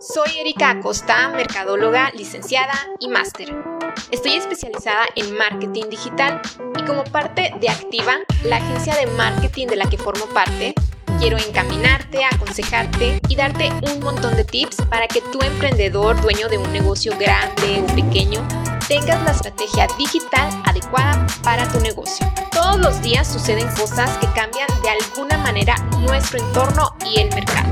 Soy Erika Acosta, mercadóloga, licenciada y máster. Estoy especializada en marketing digital y como parte de Activa, la agencia de marketing de la que formo parte, quiero encaminarte, aconsejarte y darte un montón de tips para que tu emprendedor, dueño de un negocio grande o pequeño, tengas la estrategia digital adecuada para tu negocio. Todos los días suceden cosas que cambian de alguna manera nuestro entorno y el mercado.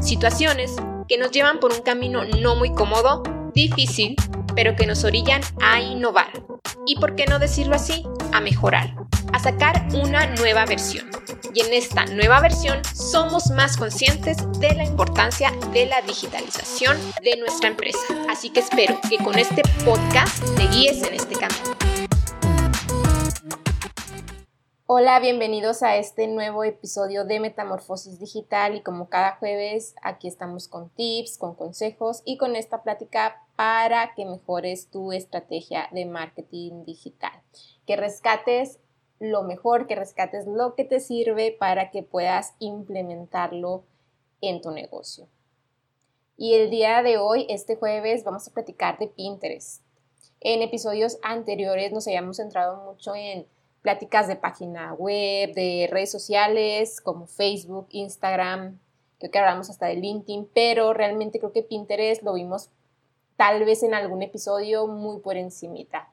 Situaciones que nos llevan por un camino no muy cómodo, difícil, pero que nos orillan a innovar. Y por qué no decirlo así, a mejorar, a sacar una nueva versión. Y en esta nueva versión somos más conscientes de la importancia de la digitalización de nuestra empresa. Así que espero que con este podcast te guíes en este camino. Hola, bienvenidos a este nuevo episodio de Metamorfosis Digital y como cada jueves aquí estamos con tips, con consejos y con esta plática para que mejores tu estrategia de marketing digital, que rescates lo mejor, que rescates lo que te sirve para que puedas implementarlo en tu negocio. Y el día de hoy, este jueves, vamos a platicar de Pinterest. En episodios anteriores nos habíamos centrado mucho en pláticas de página web, de redes sociales como Facebook, Instagram, creo que hablamos hasta de LinkedIn, pero realmente creo que Pinterest lo vimos tal vez en algún episodio muy por encimita.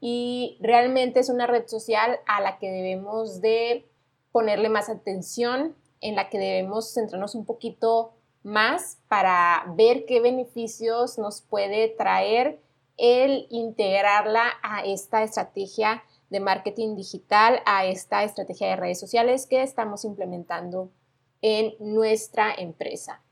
Y realmente es una red social a la que debemos de ponerle más atención, en la que debemos centrarnos un poquito más para ver qué beneficios nos puede traer el integrarla a esta estrategia de marketing digital a esta estrategia de redes sociales que estamos implementando en nuestra empresa.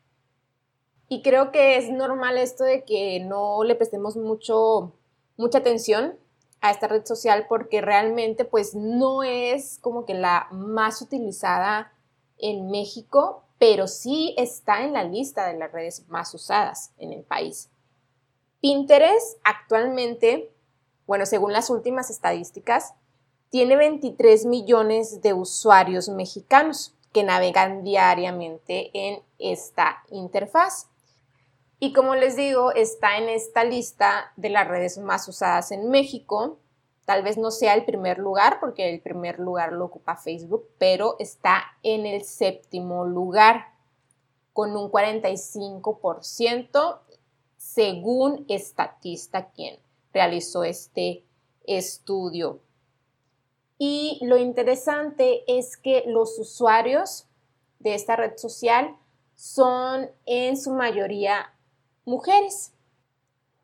Y creo que es normal esto de que no le prestemos mucho, mucha atención a esta red social porque realmente pues no es como que la más utilizada en México, pero sí está en la lista de las redes más usadas en el país. Pinterest actualmente bueno, según las últimas estadísticas, tiene 23 millones de usuarios mexicanos que navegan diariamente en esta interfaz. Y como les digo, está en esta lista de las redes más usadas en México. Tal vez no sea el primer lugar, porque el primer lugar lo ocupa Facebook, pero está en el séptimo lugar, con un 45%, según Estatista, quien realizó este estudio. Y lo interesante es que los usuarios de esta red social son en su mayoría mujeres.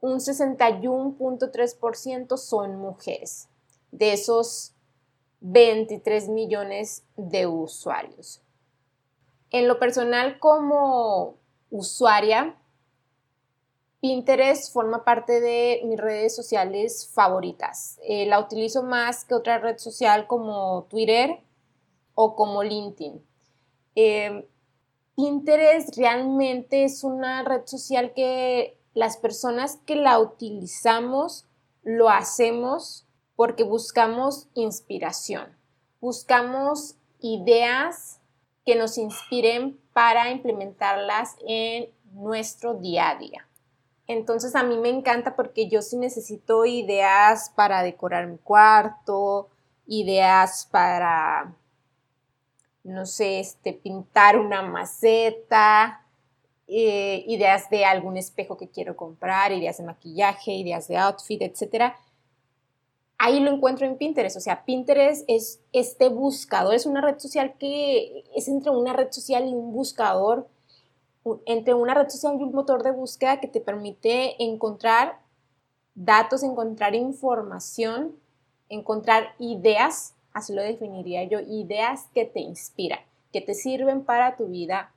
Un 61.3% son mujeres de esos 23 millones de usuarios. En lo personal como usuaria, Pinterest forma parte de mis redes sociales favoritas. Eh, la utilizo más que otra red social como Twitter o como LinkedIn. Eh, Pinterest realmente es una red social que las personas que la utilizamos lo hacemos porque buscamos inspiración, buscamos ideas que nos inspiren para implementarlas en nuestro día a día. Entonces a mí me encanta porque yo sí necesito ideas para decorar mi cuarto, ideas para, no sé, este, pintar una maceta, eh, ideas de algún espejo que quiero comprar, ideas de maquillaje, ideas de outfit, etc. Ahí lo encuentro en Pinterest. O sea, Pinterest es este buscador, es una red social que es entre una red social y un buscador entre una red social y un motor de búsqueda que te permite encontrar datos, encontrar información, encontrar ideas, así lo definiría yo, ideas que te inspiran, que te sirven para tu vida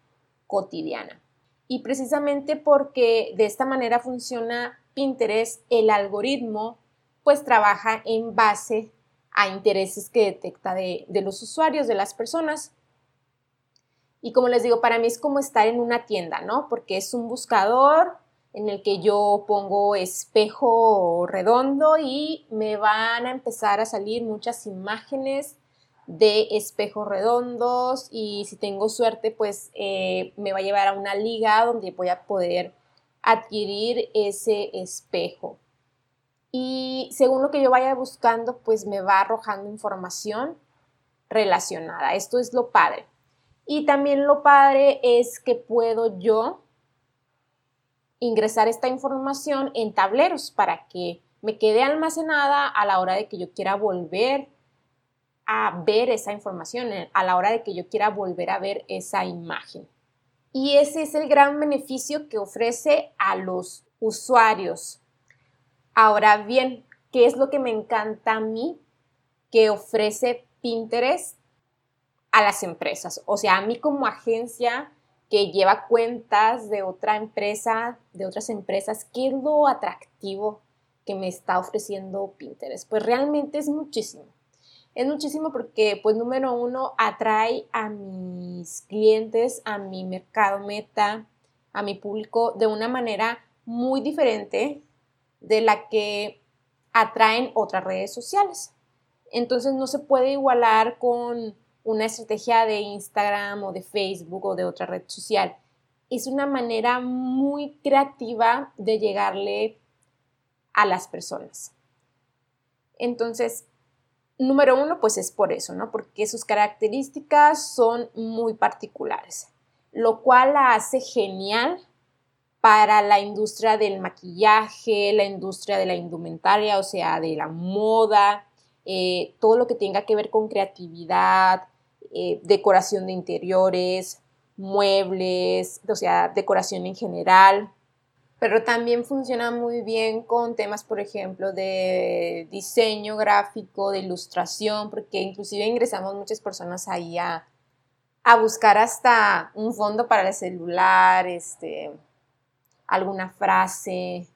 cotidiana. Y precisamente porque de esta manera funciona Pinterest, el algoritmo pues trabaja en base a intereses que detecta de, de los usuarios, de las personas. Y como les digo, para mí es como estar en una tienda, ¿no? Porque es un buscador en el que yo pongo espejo redondo y me van a empezar a salir muchas imágenes de espejos redondos y si tengo suerte pues eh, me va a llevar a una liga donde voy a poder adquirir ese espejo. Y según lo que yo vaya buscando, pues me va arrojando información relacionada. Esto es lo padre. Y también lo padre es que puedo yo ingresar esta información en tableros para que me quede almacenada a la hora de que yo quiera volver a ver esa información, a la hora de que yo quiera volver a ver esa imagen. Y ese es el gran beneficio que ofrece a los usuarios. Ahora bien, ¿qué es lo que me encanta a mí que ofrece Pinterest a las empresas? O sea, a mí como agencia que lleva cuentas de otra empresa, de otras empresas, ¿qué es lo atractivo que me está ofreciendo Pinterest? Pues realmente es muchísimo. Es muchísimo porque, pues, número uno, atrae a mis clientes, a mi mercado meta, a mi público de una manera muy diferente de la que atraen otras redes sociales. Entonces no se puede igualar con una estrategia de Instagram o de Facebook o de otra red social. Es una manera muy creativa de llegarle a las personas. Entonces, número uno, pues es por eso, ¿no? Porque sus características son muy particulares, lo cual la hace genial para la industria del maquillaje, la industria de la indumentaria, o sea, de la moda, eh, todo lo que tenga que ver con creatividad, eh, decoración de interiores, muebles, o sea, decoración en general. Pero también funciona muy bien con temas, por ejemplo, de diseño gráfico, de ilustración, porque inclusive ingresamos muchas personas ahí a, a buscar hasta un fondo para el celular, este, alguna frase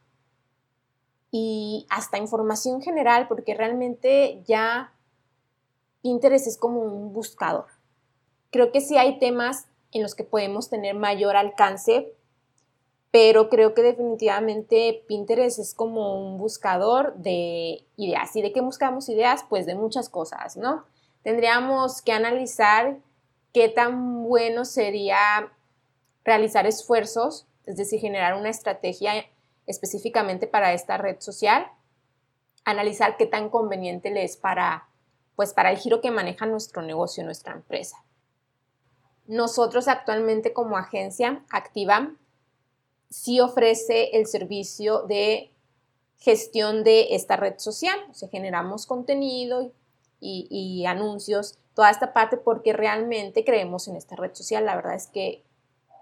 y hasta información general, porque realmente ya Pinterest es como un buscador. Creo que sí hay temas en los que podemos tener mayor alcance, pero creo que definitivamente Pinterest es como un buscador de ideas. ¿Y de qué buscamos ideas? Pues de muchas cosas, ¿no? Tendríamos que analizar qué tan bueno sería realizar esfuerzos, es decir, generar una estrategia específicamente para esta red social, analizar qué tan conveniente le es para pues para el giro que maneja nuestro negocio, nuestra empresa. Nosotros actualmente como agencia activa sí ofrece el servicio de gestión de esta red social, o generamos contenido y, y anuncios, toda esta parte porque realmente creemos en esta red social, la verdad es que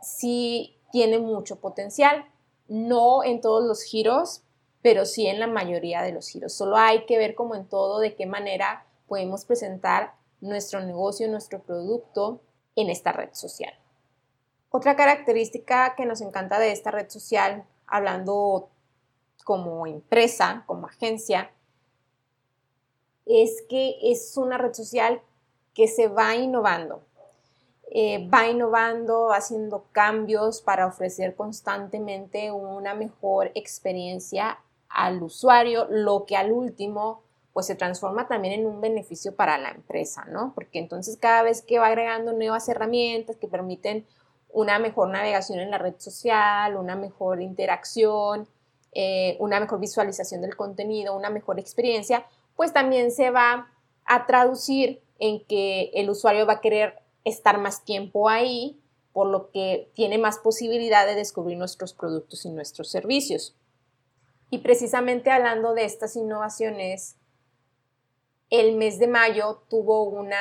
sí tiene mucho potencial, no en todos los giros, pero sí en la mayoría de los giros. Solo hay que ver como en todo de qué manera podemos presentar nuestro negocio, nuestro producto en esta red social. Otra característica que nos encanta de esta red social, hablando como empresa, como agencia, es que es una red social que se va innovando. Eh, va innovando, haciendo cambios para ofrecer constantemente una mejor experiencia al usuario, lo que al último pues se transforma también en un beneficio para la empresa, ¿no? Porque entonces cada vez que va agregando nuevas herramientas que permiten una mejor navegación en la red social, una mejor interacción, eh, una mejor visualización del contenido, una mejor experiencia, pues también se va a traducir en que el usuario va a querer estar más tiempo ahí, por lo que tiene más posibilidad de descubrir nuestros productos y nuestros servicios. Y precisamente hablando de estas innovaciones, el mes de mayo tuvo una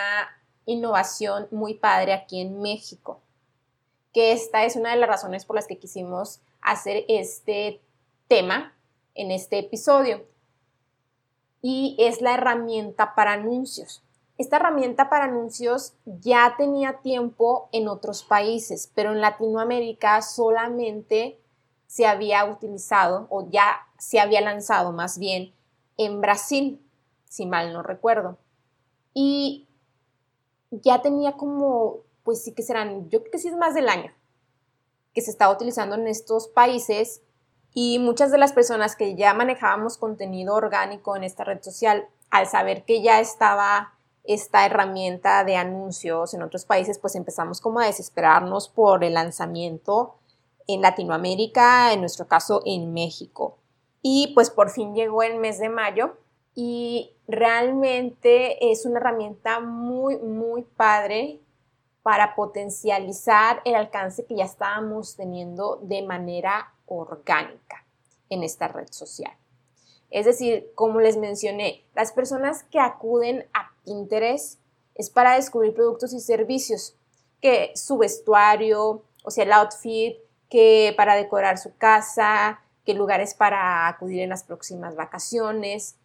innovación muy padre aquí en México, que esta es una de las razones por las que quisimos hacer este tema en este episodio. Y es la herramienta para anuncios. Esta herramienta para anuncios ya tenía tiempo en otros países, pero en Latinoamérica solamente se había utilizado o ya se había lanzado más bien en Brasil si mal no recuerdo. Y ya tenía como, pues sí que serán, yo creo que sí es más del año que se estaba utilizando en estos países y muchas de las personas que ya manejábamos contenido orgánico en esta red social, al saber que ya estaba esta herramienta de anuncios en otros países, pues empezamos como a desesperarnos por el lanzamiento en Latinoamérica, en nuestro caso en México. Y pues por fin llegó el mes de mayo y realmente es una herramienta muy, muy padre para potencializar el alcance que ya estábamos teniendo de manera orgánica en esta red social. Es decir, como les mencioné, las personas que acuden a Pinterest es para descubrir productos y servicios, que su vestuario, o sea, el outfit, que para decorar su casa, qué lugares para acudir en las próximas vacaciones.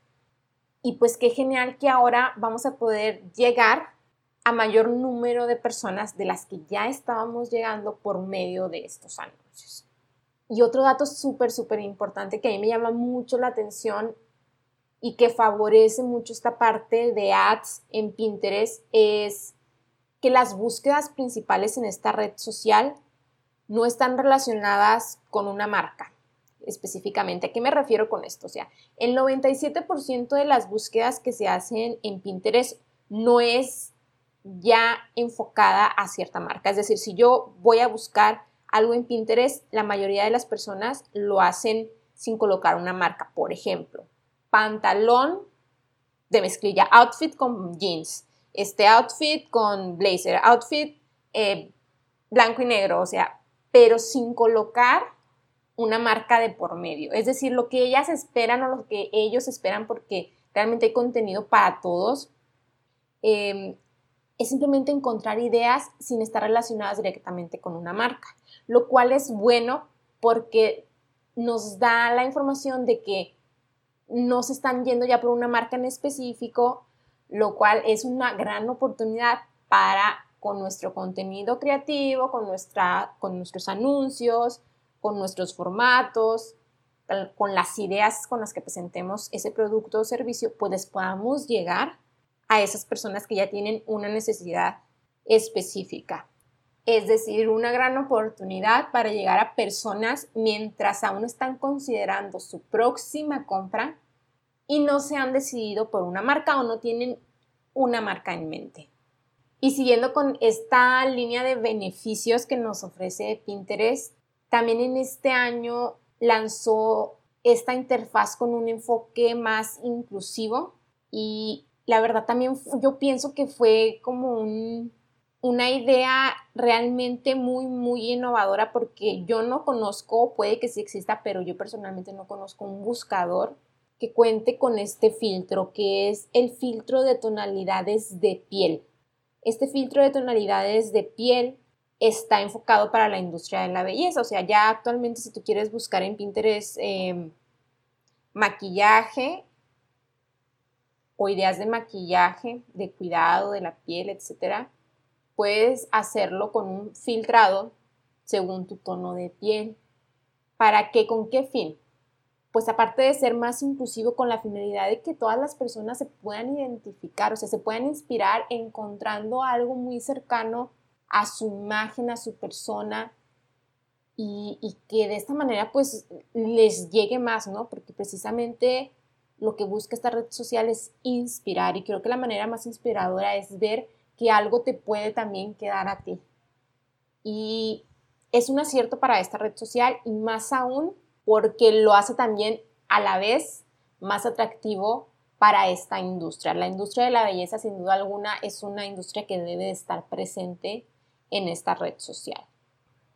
Y pues qué genial que ahora vamos a poder llegar a mayor número de personas de las que ya estábamos llegando por medio de estos anuncios. Y otro dato súper, súper importante que a mí me llama mucho la atención y que favorece mucho esta parte de ads en Pinterest es que las búsquedas principales en esta red social no están relacionadas con una marca específicamente. ¿A qué me refiero con esto? O sea, el 97% de las búsquedas que se hacen en Pinterest no es ya enfocada a cierta marca. Es decir, si yo voy a buscar algo en Pinterest, la mayoría de las personas lo hacen sin colocar una marca. Por ejemplo, pantalón de mezclilla, outfit con jeans, este outfit con blazer, outfit eh, blanco y negro, o sea, pero sin colocar una marca de por medio. Es decir, lo que ellas esperan o lo que ellos esperan porque realmente hay contenido para todos. Em, es simplemente encontrar ideas sin estar relacionadas directamente con una marca, lo cual es bueno porque nos da la información de que no se están yendo ya por una marca en específico, lo cual es una gran oportunidad para con nuestro contenido creativo, con, nuestra, con nuestros anuncios, con nuestros formatos, con las ideas con las que presentemos ese producto o servicio, pues podamos llegar a esas personas que ya tienen una necesidad específica. Es decir, una gran oportunidad para llegar a personas mientras aún están considerando su próxima compra y no se han decidido por una marca o no tienen una marca en mente. Y siguiendo con esta línea de beneficios que nos ofrece Pinterest, también en este año lanzó esta interfaz con un enfoque más inclusivo y la verdad también yo pienso que fue como una idea realmente muy, muy innovadora porque yo no conozco, puede que sí exista, pero yo personalmente no conozco un buscador que cuente con este filtro, que es el filtro de tonalidades de piel. Este filtro de tonalidades de piel está enfocado para la industria de la belleza, o sea, ya actualmente si tú quieres buscar en Pinterest em, maquillaje, o ideas de maquillaje, de cuidado de la piel, etc., puedes hacerlo con un filtrado según tu tono de piel. ¿Para qué? ¿Con qué fin? Pues aparte de ser más inclusivo con la finalidad de que todas las personas se puedan identificar, o sea, se puedan inspirar encontrando algo muy cercano a su imagen, a su persona, y, y que de esta manera pues les llegue más, ¿no? Porque precisamente lo que busca esta red social es inspirar y creo que la manera más inspiradora es ver que algo te puede también quedar a ti. Y es un acierto para esta red social y más aún porque lo hace también a la vez más atractivo para esta industria. La industria de la belleza sin duda alguna es una industria que debe estar presente en esta red social.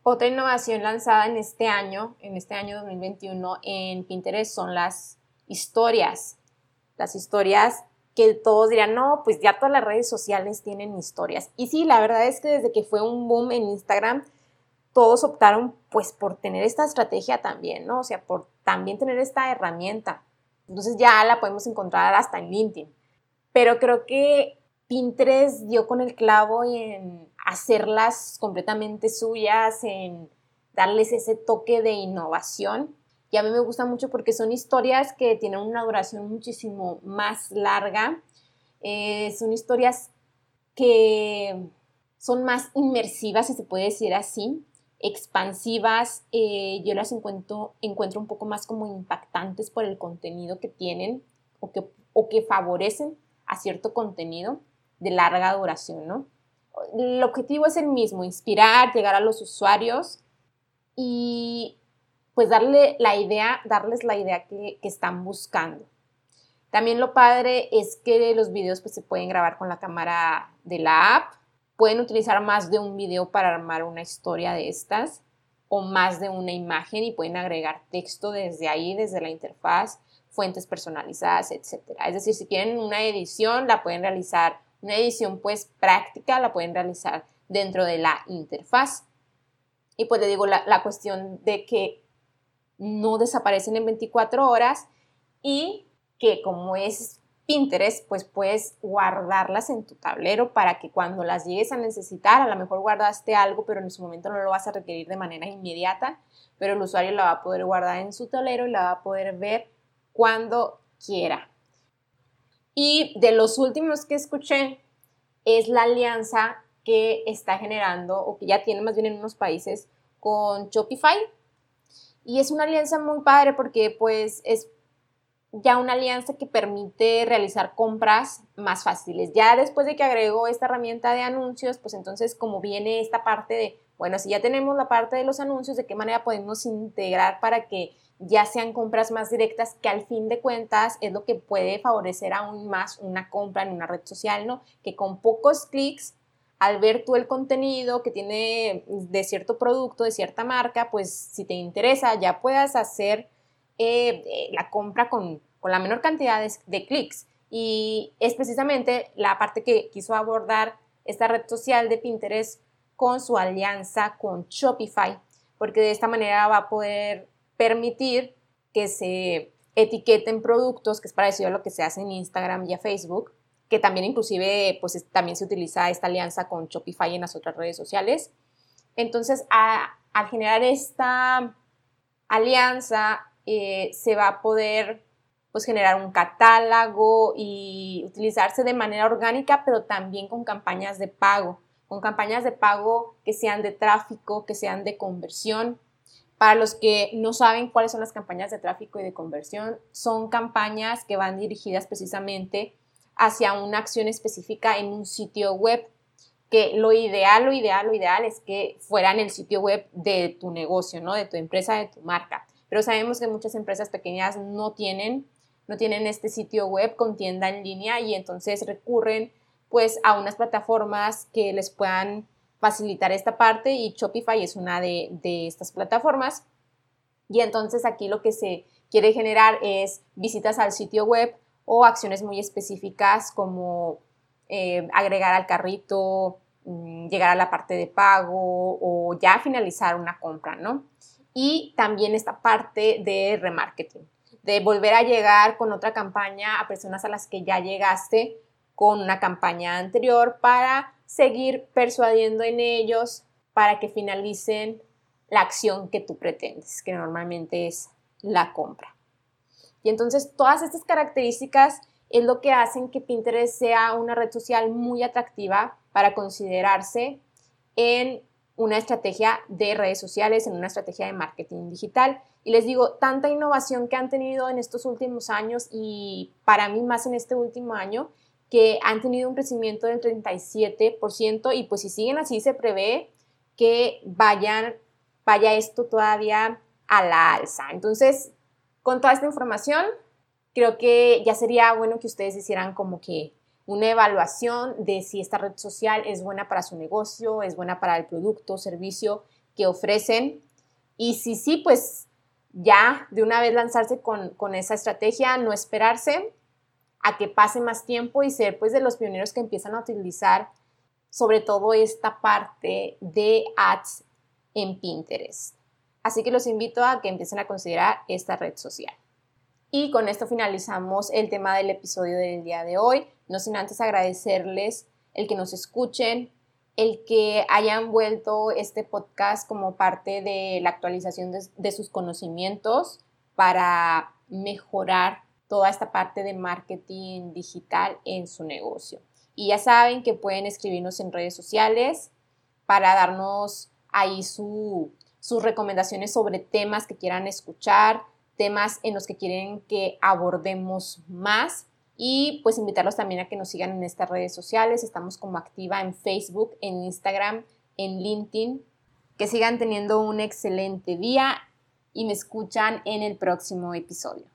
Otra innovación lanzada en este año, en este año 2021 en Pinterest son las historias. Las historias que todos dirían, no, pues ya todas las redes sociales tienen historias. Y sí, la verdad es que desde que fue un boom en Instagram, todos optaron pues por tener esta estrategia también, ¿no? O sea, por también tener esta herramienta. Entonces ya la podemos encontrar hasta en LinkedIn. Pero creo que Pinterest dio con el clavo en hacerlas completamente suyas, en darles ese toque de innovación y a mí me gusta mucho porque son historias que tienen una duración muchísimo más larga. Eh, son historias que son más inmersivas, si se puede decir así, expansivas. Eh, yo las encuentro, encuentro un poco más como impactantes por el contenido que tienen o que, o que favorecen a cierto contenido de larga duración, ¿no? El objetivo es el mismo, inspirar, llegar a los usuarios y pues darle la idea, darles la idea que, están buscando. También lo padre es que los videos pues, se pueden grabar con la cámara de la app. Pueden utilizar más de un video para armar una historia de estas o más de una imagen y pueden agregar texto desde ahí, desde la interfaz, fuentes personalizadas, etc. Es decir, si quieren una edición, la pueden realizar, una edición pues práctica, la pueden realizar dentro de la interfaz. Y pues le digo la, la cuestión de que no desaparecen en 24 horas y que como es Pinterest, pues puedes guardarlas en tu tablero para que cuando las llegues a necesitar, a lo mejor guardaste algo, pero en su momento no lo vas a requerir de manera inmediata, pero el usuario la va a poder guardar en su tablero y la va a poder ver cuando quiera. Y de los últimos que escuché es la alianza que está generando o que ya tiene más bien en unos países con Shopify. Y es una alianza muy padre porque pues es ya una alianza que permite realizar compras más fáciles. Ya después de que agregó esta herramienta de anuncios, pues entonces como viene esta parte de, bueno, si ya tenemos la parte de los anuncios, ¿de qué manera podemos integrar para que ya sean compras más directas, que al fin de cuentas es lo que puede favorecer aún más una compra en una red social, ¿no? Que con pocos clics al ver tú el contenido que tiene de cierto producto, de cierta marca, pues si te interesa ya puedas hacer eh, eh, la compra con, la menor cantidad de, clics. Y es precisamente la parte que quiso abordar esta red social de Pinterest con su alianza con Shopify, porque de esta manera va a poder permitir que se etiqueten productos, que es parecido a lo que se hace en Instagram y Facebook, que también inclusive pues también se utiliza esta alianza con Shopify en las otras redes sociales. Entonces, al generar esta alianza, eh, se va a poder pues generar un catálogo y utilizarse de manera orgánica, pero también con campañas de pago, con campañas de pago que sean de tráfico, que sean de conversión. Para los que no saben cuáles son las campañas de tráfico y de conversión, son campañas que van dirigidas precisamente hacia una acción específica en un sitio web, que lo ideal, lo ideal, lo ideal es que fuera en el sitio web de tu negocio, ¿no? De tu empresa, de tu marca. Pero sabemos que muchas empresas pequeñas no tienen, no tienen este sitio web con tienda en línea y entonces recurren pues a unas plataformas que les puedan facilitar esta parte y Shopify es una de, de estas plataformas. Y entonces aquí lo que se quiere generar es visitas al sitio web o acciones muy específicas como eh, agregar al carrito, mm, llegar a la parte de pago o ya finalizar una compra, ¿no? Y también esta parte de remarketing, de volver a llegar con otra campaña a personas a las que ya llegaste con una campaña anterior para seguir persuadiendo en ellos para que finalicen la acción que tú pretendes, que normalmente es la compra. Y entonces todas estas características es lo que hacen que Pinterest sea una red social muy atractiva para considerarse en una estrategia de redes sociales, en una estrategia de marketing digital. Y les digo, tanta innovación que han tenido en estos últimos años y para mí más en este último año, que han tenido un crecimiento del 37% y pues si siguen así se prevé que vayan, vaya esto todavía a la alza. Entonces, con toda esta información, creo que ya sería bueno que ustedes hicieran como que una evaluación de si esta red social es buena para su negocio, es buena para el producto o servicio que ofrecen. Y si sí, pues ya de una vez lanzarse con, con, esa estrategia, no esperarse a que pase más tiempo y ser pues de los pioneros que empiezan a utilizar sobre todo esta parte de ads en Pinterest. Así que los invito a que empiecen a considerar esta red social. Y con esto finalizamos el tema del episodio del día de hoy. No sin antes agradecerles el que nos escuchen, el que hayan vuelto este podcast como parte de la actualización de, sus conocimientos para mejorar toda esta parte de marketing digital en su negocio. Y ya saben que pueden escribirnos en redes sociales para darnos ahí su, sus recomendaciones sobre temas que quieran escuchar, temas en los que quieren que abordemos más y pues invitarlos también a que nos sigan en estas redes sociales. Estamos como activa en Facebook, en Instagram, en LinkedIn. Que sigan teniendo un excelente día y me escuchan en el próximo episodio.